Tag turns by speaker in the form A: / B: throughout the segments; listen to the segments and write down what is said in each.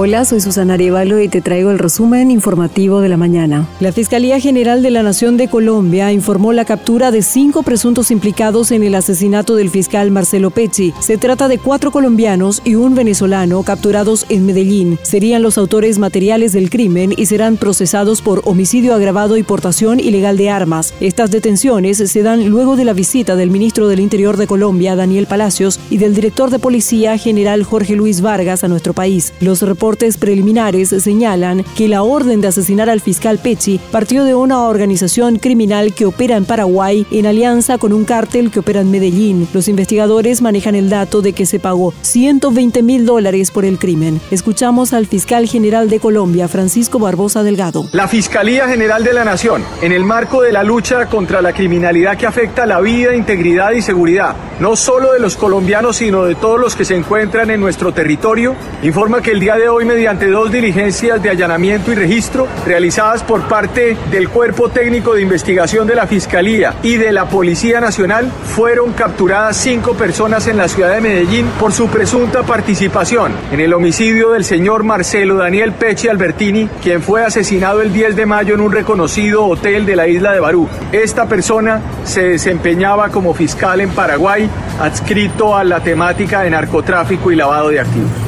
A: Hola, soy Susana Arevalo y te traigo el resumen informativo de la mañana. La Fiscalía General de la Nación de Colombia informó la captura de cinco presuntos implicados en el asesinato del fiscal Marcelo Pecci. Se trata de cuatro colombianos y un venezolano capturados en Medellín. Serían los autores materiales del crimen y serán procesados por homicidio agravado y portación ilegal de armas. Estas detenciones se dan luego de la visita del ministro del Interior de Colombia, Daniel Palacios, y del director de Policía General Jorge Luis Vargas a nuestro país. Los reportes preliminares señalan que la orden de asesinar al fiscal Pecci partió de una organización criminal que opera en Paraguay en alianza con un cártel que opera en Medellín. Los investigadores manejan el dato de que se pagó 120 mil dólares por el crimen. Escuchamos al fiscal general de Colombia, Francisco Barbosa Delgado.
B: La Fiscalía General de la Nación, en el marco de la lucha contra la criminalidad que afecta la vida, integridad y seguridad, no solo de los colombianos, sino de todos los que se encuentran en nuestro territorio, informa que el día de hoy, mediante dos diligencias de allanamiento y registro realizadas por parte del Cuerpo Técnico de Investigación de la Fiscalía y de la Policía Nacional, fueron capturadas cinco personas en la ciudad de Medellín por su presunta participación en el homicidio del señor Marcelo Daniel Peche Albertini, quien fue asesinado el 10 de mayo en un reconocido hotel de la isla de Barú. Esta persona se desempeñaba como fiscal en Paraguay, adscrito a la temática de narcotráfico y lavado de activos.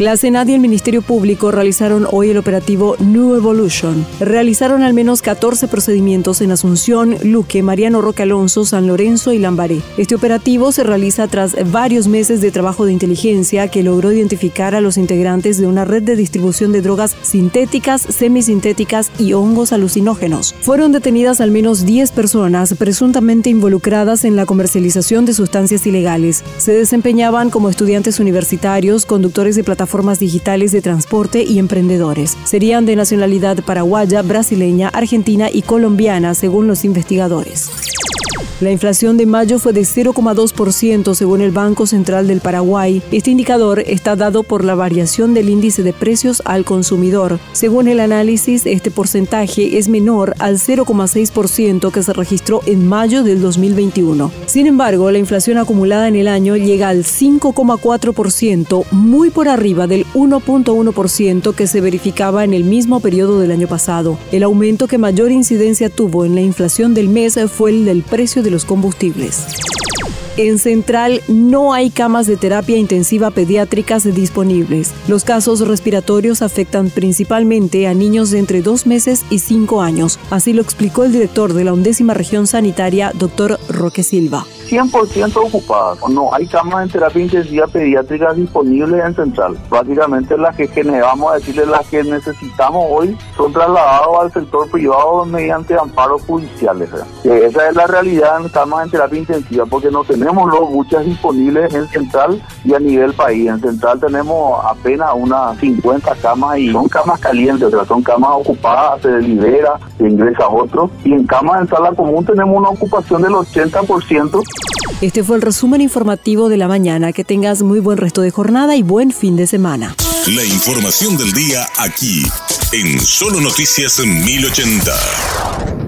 A: La Senad y el Ministerio Público realizaron hoy el operativo New Evolution. Realizaron al menos 14 procedimientos en Asunción, Luque, Mariano Roque Alonso, San Lorenzo y Lambaré. Este operativo se realiza tras varios meses de trabajo de inteligencia que logró identificar a los integrantes de una red de distribución de drogas sintéticas, semisintéticas y hongos alucinógenos. Fueron detenidas al menos 10 personas presuntamente involucradas en la comercialización de sustancias ilegales. Se desempeñaban como estudiantes universitarios, conductores de plataformas plataformas digitales de transporte y emprendedores. Serían de nacionalidad paraguaya, brasileña, argentina y colombiana, según los investigadores. La inflación de mayo fue de 0,2% según el Banco Central del Paraguay. Este indicador está dado por la variación del índice de precios al consumidor. Según el análisis, este porcentaje es menor al 0,6% que se registró en mayo del 2021. Sin embargo, la inflación acumulada en el año llega al 5,4%, muy por arriba del 1,1% que se verificaba en el mismo periodo del año pasado. El aumento que mayor incidencia tuvo en la inflación del mes fue el del precio de los combustibles. En Central no hay camas de terapia intensiva pediátricas disponibles. Los casos respiratorios afectan principalmente a niños de entre dos meses y cinco años. Así lo explicó el director de la undécima región sanitaria, doctor Roque Silva.
C: 100% ocupadas. No hay camas en terapia intensiva pediátrica disponibles en Central. Prácticamente las que generamos, a decirle las que necesitamos hoy, son trasladadas al sector privado mediante amparos judiciales. Esa es la realidad en camas en terapia intensiva, porque no tenemos los buches disponibles en Central y a nivel país. En Central tenemos apenas unas 50 camas y son camas calientes, o sea, son camas ocupadas, se libera, se ingresa otro. Y en camas en sala común tenemos una ocupación del 80%.
A: Este fue el resumen informativo de la mañana. Que tengas muy buen resto de jornada y buen fin de semana.
D: La información del día aquí, en Solo Noticias 1080.